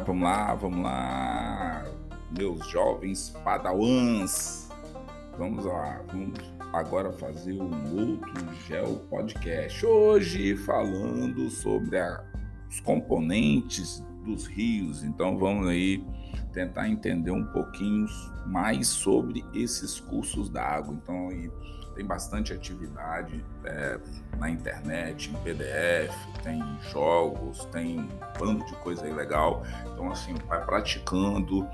vamos lá, vamos lá, meus jovens padawans. Vamos lá, vamos agora fazer um outro Gel Podcast. Hoje falando sobre a, os componentes dos rios. Então vamos aí tentar entender um pouquinho mais sobre esses cursos d'água. Então aí tem bastante atividade é, na internet, em PDF, tem jogos, tem um bando de coisa aí legal. Então, assim, vai praticando,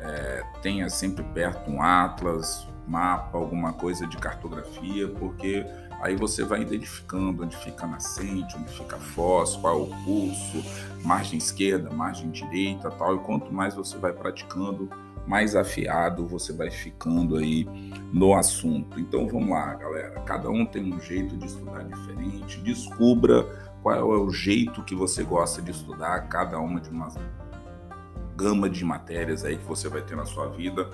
é, tenha sempre perto um atlas, mapa, alguma coisa de cartografia, porque aí você vai identificando onde fica a nascente, onde fica a foz, qual é o curso, margem esquerda, margem direita, tal. E quanto mais você vai praticando, mais afiado você vai ficando aí no assunto. Então vamos lá, galera. Cada um tem um jeito de estudar diferente. Descubra qual é o jeito que você gosta de estudar, cada uma de uma gama de matérias aí que você vai ter na sua vida.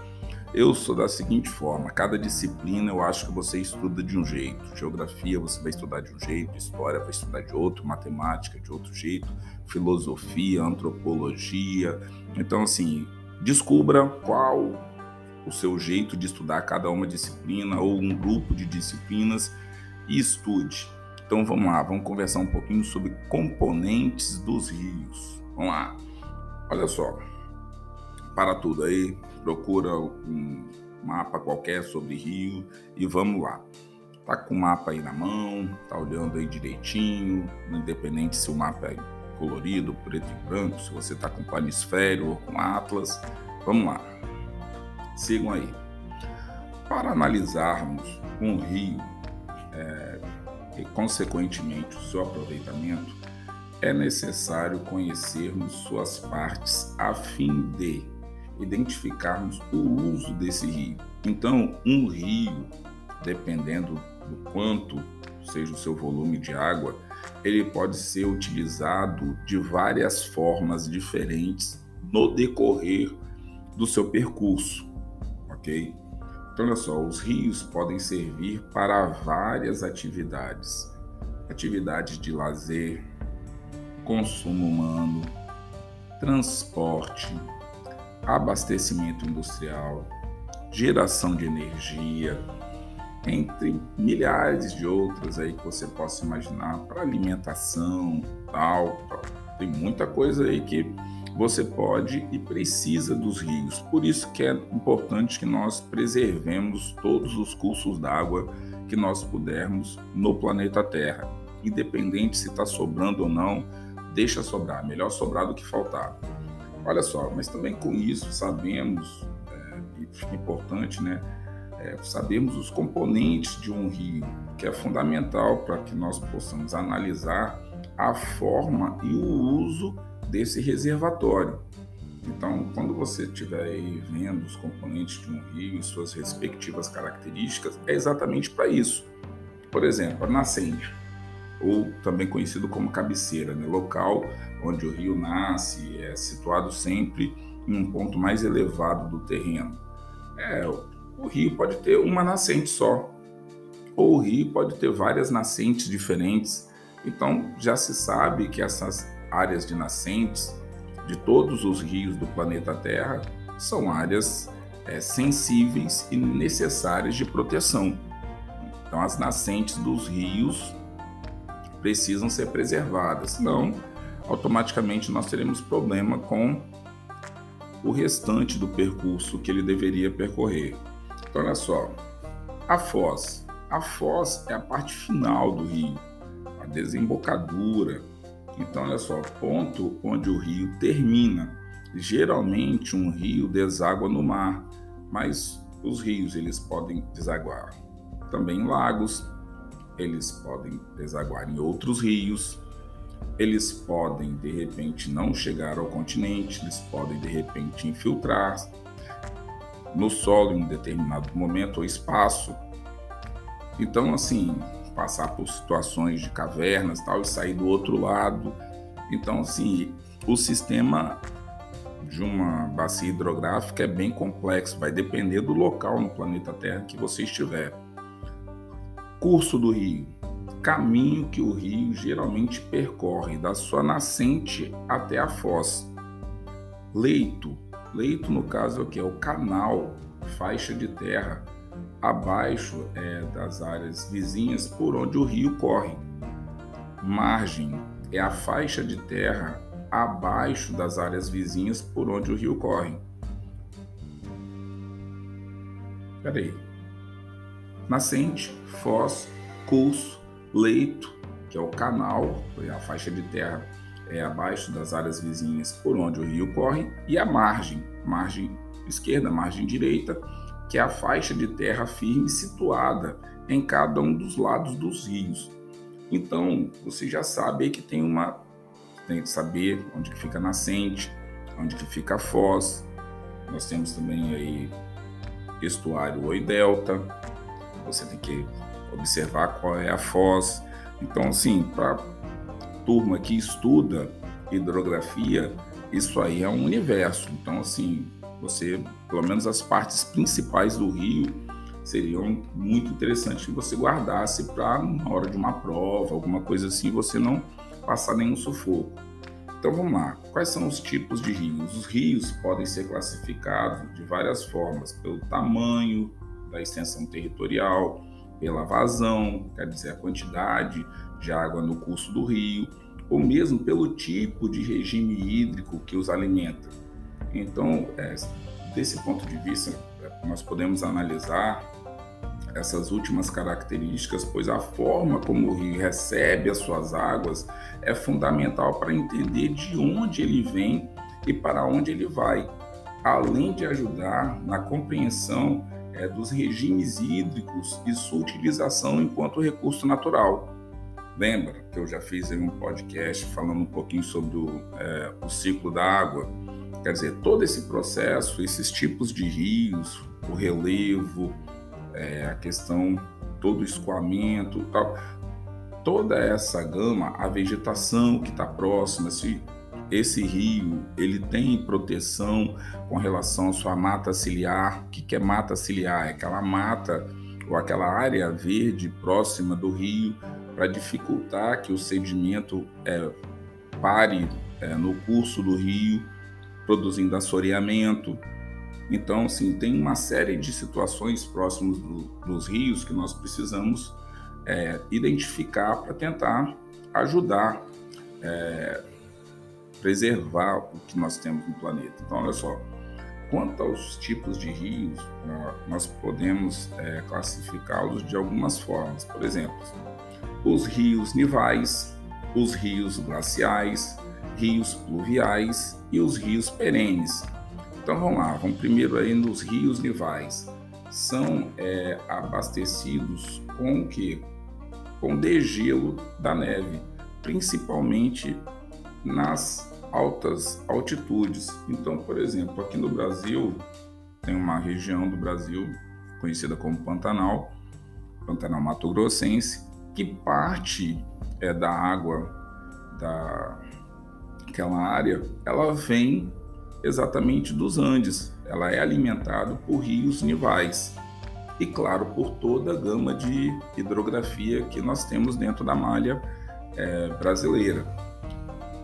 Eu sou da seguinte forma: cada disciplina eu acho que você estuda de um jeito. Geografia você vai estudar de um jeito, história vai estudar de outro, matemática de outro jeito, filosofia, antropologia. Então, assim, Descubra qual o seu jeito de estudar cada uma disciplina ou um grupo de disciplinas e estude. Então vamos lá, vamos conversar um pouquinho sobre componentes dos rios. Vamos lá. Olha só. Para tudo aí, procura um mapa qualquer sobre rio e vamos lá. Tá com o mapa aí na mão, tá olhando aí direitinho, independente se o mapa é colorido, preto e branco, se você está com planisfério ou com atlas. Vamos lá. Sigam aí. Para analisarmos um rio é, e, consequentemente, o seu aproveitamento, é necessário conhecermos suas partes a fim de identificarmos o uso desse rio. Então, um rio, dependendo do quanto seja o seu volume de água, ele pode ser utilizado de várias formas diferentes no decorrer do seu percurso, ok? Então, olha só, os rios podem servir para várias atividades: atividades de lazer, consumo humano, transporte, abastecimento industrial, geração de energia, entre milhares de outras aí que você possa imaginar para alimentação, tal, tal. Tem muita coisa aí que você pode e precisa dos rios. Por isso que é importante que nós preservemos todos os cursos d'água que nós pudermos no planeta Terra. Independente se está sobrando ou não, deixa sobrar. Melhor sobrar do que faltar. Olha só, mas também com isso sabemos, é, e importante, né? é, sabemos os componentes de um rio, que é fundamental para que nós possamos analisar a forma e o uso desse reservatório. Então, quando você estiver vendo os componentes de um rio e suas respectivas características, é exatamente para isso. Por exemplo, a nascente, ou também conhecido como cabeceira, né? local onde o rio nasce, é situado sempre em um ponto mais elevado do terreno. É, o rio pode ter uma nascente só, ou o rio pode ter várias nascentes diferentes. Então já se sabe que essas áreas de nascentes de todos os rios do planeta Terra são áreas é, sensíveis e necessárias de proteção. Então as nascentes dos rios precisam ser preservadas, senão automaticamente nós teremos problema com o restante do percurso que ele deveria percorrer. Então, olha só, a foz. A foz é a parte final do rio, a desembocadura. Então, olha só, ponto onde o rio termina. Geralmente, um rio deságua no mar, mas os rios eles podem desaguar também em lagos, eles podem desaguar em outros rios, eles podem de repente não chegar ao continente, eles podem de repente infiltrar, no solo em um determinado momento ou espaço. Então, assim, passar por situações de cavernas tal e sair do outro lado. Então, assim, o sistema de uma bacia hidrográfica é bem complexo, vai depender do local no planeta Terra que você estiver. Curso do rio. Caminho que o rio geralmente percorre da sua nascente até a foz. Leito. Leito, no caso, é o que? É o canal, faixa de terra, abaixo é, das áreas vizinhas por onde o rio corre. Margem é a faixa de terra abaixo das áreas vizinhas por onde o rio corre. Peraí. Nascente, foz, curso, leito, que é o canal, a faixa de terra é abaixo das áreas vizinhas por onde o rio corre, e a margem, margem esquerda, margem direita, que é a faixa de terra firme situada em cada um dos lados dos rios. Então, você já sabe que tem uma tem que saber onde que fica a nascente, onde que fica a foz. Nós temos também aí estuário oi delta. Você tem que observar qual é a foz. Então, assim, para turma que estuda hidrografia, isso aí é um universo. Então, assim, você, pelo menos as partes principais do rio, seriam muito interessantes que você guardasse para na hora de uma prova, alguma coisa assim, você não passar nenhum sufoco. Então vamos lá, quais são os tipos de rios? Os rios podem ser classificados de várias formas, pelo tamanho da extensão territorial, pela vazão, quer dizer, a quantidade de água no curso do rio, ou mesmo pelo tipo de regime hídrico que os alimenta. Então, é, desse ponto de vista, nós podemos analisar essas últimas características, pois a forma como o rio recebe as suas águas é fundamental para entender de onde ele vem e para onde ele vai, além de ajudar na compreensão é, dos regimes hídricos e sua utilização enquanto recurso natural. Lembra que eu já fiz um podcast falando um pouquinho sobre o, é, o ciclo da água? Quer dizer, todo esse processo, esses tipos de rios, o relevo, é, a questão, todo o escoamento, tal, toda essa gama, a vegetação que está próxima, se esse rio ele tem proteção com relação à sua mata ciliar. O que é mata ciliar? É aquela mata ou aquela área verde próxima do rio para dificultar que o sedimento é, pare é, no curso do rio, produzindo assoreamento. Então, assim, tem uma série de situações próximas do, dos rios que nós precisamos é, identificar para tentar ajudar, é, preservar o que nós temos no planeta. Então, olha só, quanto aos tipos de rios, nós podemos é, classificá-los de algumas formas. Por exemplo, os rios nivais, os rios glaciais, rios pluviais e os rios perenes. Então vamos lá, vamos primeiro aí nos rios nivais. São é, abastecidos com o que? Com degelo da neve, principalmente nas altas altitudes. Então, por exemplo, aqui no Brasil, tem uma região do Brasil conhecida como Pantanal, Pantanal Mato Grossense, que parte é, da água daquela área, ela vem exatamente dos Andes. Ela é alimentada por rios nivais e, claro, por toda a gama de hidrografia que nós temos dentro da malha é, brasileira.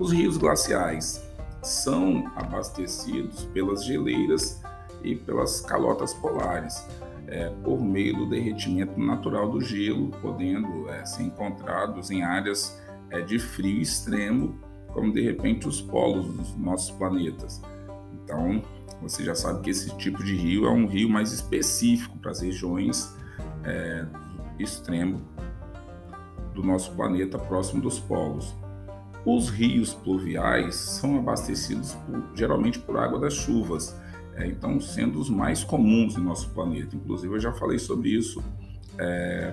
Os rios glaciais são abastecidos pelas geleiras e pelas calotas polares é, por meio do derretimento natural do gelo, podendo é, ser encontrados em áreas é, de frio extremo, como de repente os polos dos nossos planetas. Então, você já sabe que esse tipo de rio é um rio mais específico para as regiões é, extremo do nosso planeta próximo dos polos. Os rios pluviais são abastecidos por, geralmente por água das chuvas, é, então sendo os mais comuns em nosso planeta. Inclusive, eu já falei sobre isso é,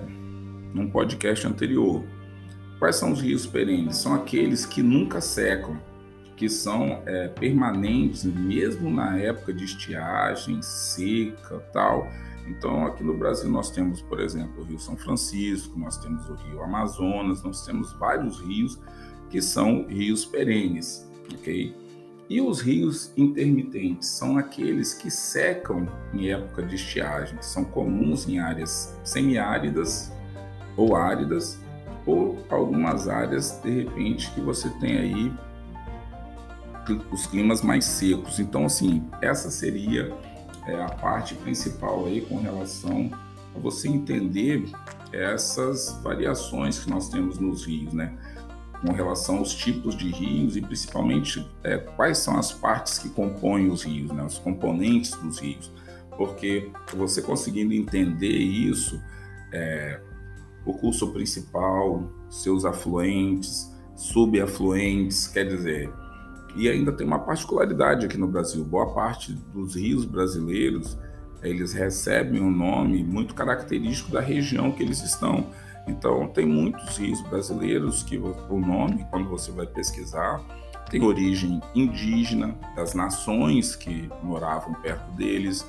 num podcast anterior. Quais são os rios perenes? São aqueles que nunca secam, que são é, permanentes, mesmo na época de estiagem, seca tal. Então, aqui no Brasil, nós temos, por exemplo, o Rio São Francisco, nós temos o Rio Amazonas, nós temos vários rios que são rios perenes, ok? E os rios intermitentes são aqueles que secam em época de estiagem, são comuns em áreas semiáridas ou áridas, ou algumas áreas, de repente, que você tem aí os climas mais secos. Então, assim, essa seria é, a parte principal aí com relação a você entender essas variações que nós temos nos rios, né? Com relação aos tipos de rios e principalmente é, quais são as partes que compõem os rios, né? Os componentes dos rios. Porque você conseguindo entender isso, é, o curso principal, seus afluentes, subafluentes, quer dizer, e ainda tem uma particularidade aqui no Brasil. Boa parte dos rios brasileiros, eles recebem um nome muito característico da região que eles estão. Então, tem muitos rios brasileiros que o nome, quando você vai pesquisar, tem origem indígena, das nações que moravam perto deles,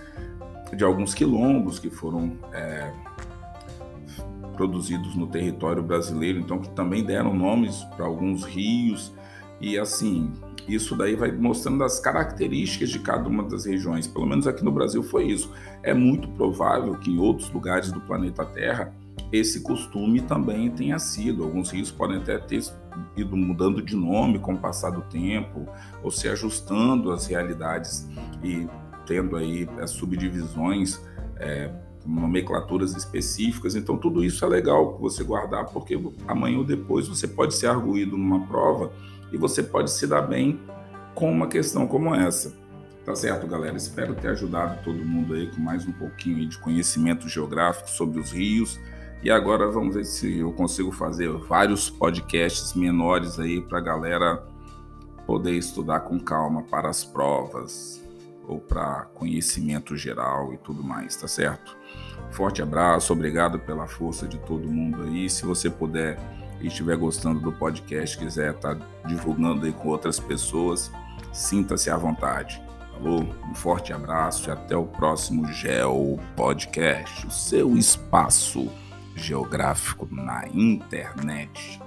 de alguns quilombos que foram é, produzidos no território brasileiro, então que também deram nomes para alguns rios e assim isso daí vai mostrando as características de cada uma das regiões. Pelo menos aqui no Brasil foi isso. É muito provável que em outros lugares do planeta Terra esse costume também tenha sido. Alguns rios podem até ter ido mudando de nome com o passar do tempo, ou se ajustando às realidades e tendo aí as subdivisões é, nomenclaturas específicas. Então, tudo isso é legal você guardar, porque amanhã ou depois você pode ser arguído numa prova e você pode se dar bem com uma questão como essa. Tá certo, galera? Espero ter ajudado todo mundo aí com mais um pouquinho de conhecimento geográfico sobre os rios. E agora vamos ver se eu consigo fazer vários podcasts menores aí para a galera poder estudar com calma para as provas ou para conhecimento geral e tudo mais, tá certo? Forte abraço, obrigado pela força de todo mundo aí. Se você puder e estiver gostando do podcast, quiser estar tá divulgando aí com outras pessoas, sinta-se à vontade. Falou? Um forte abraço e até o próximo Geo Podcast, o seu espaço geográfico na internet.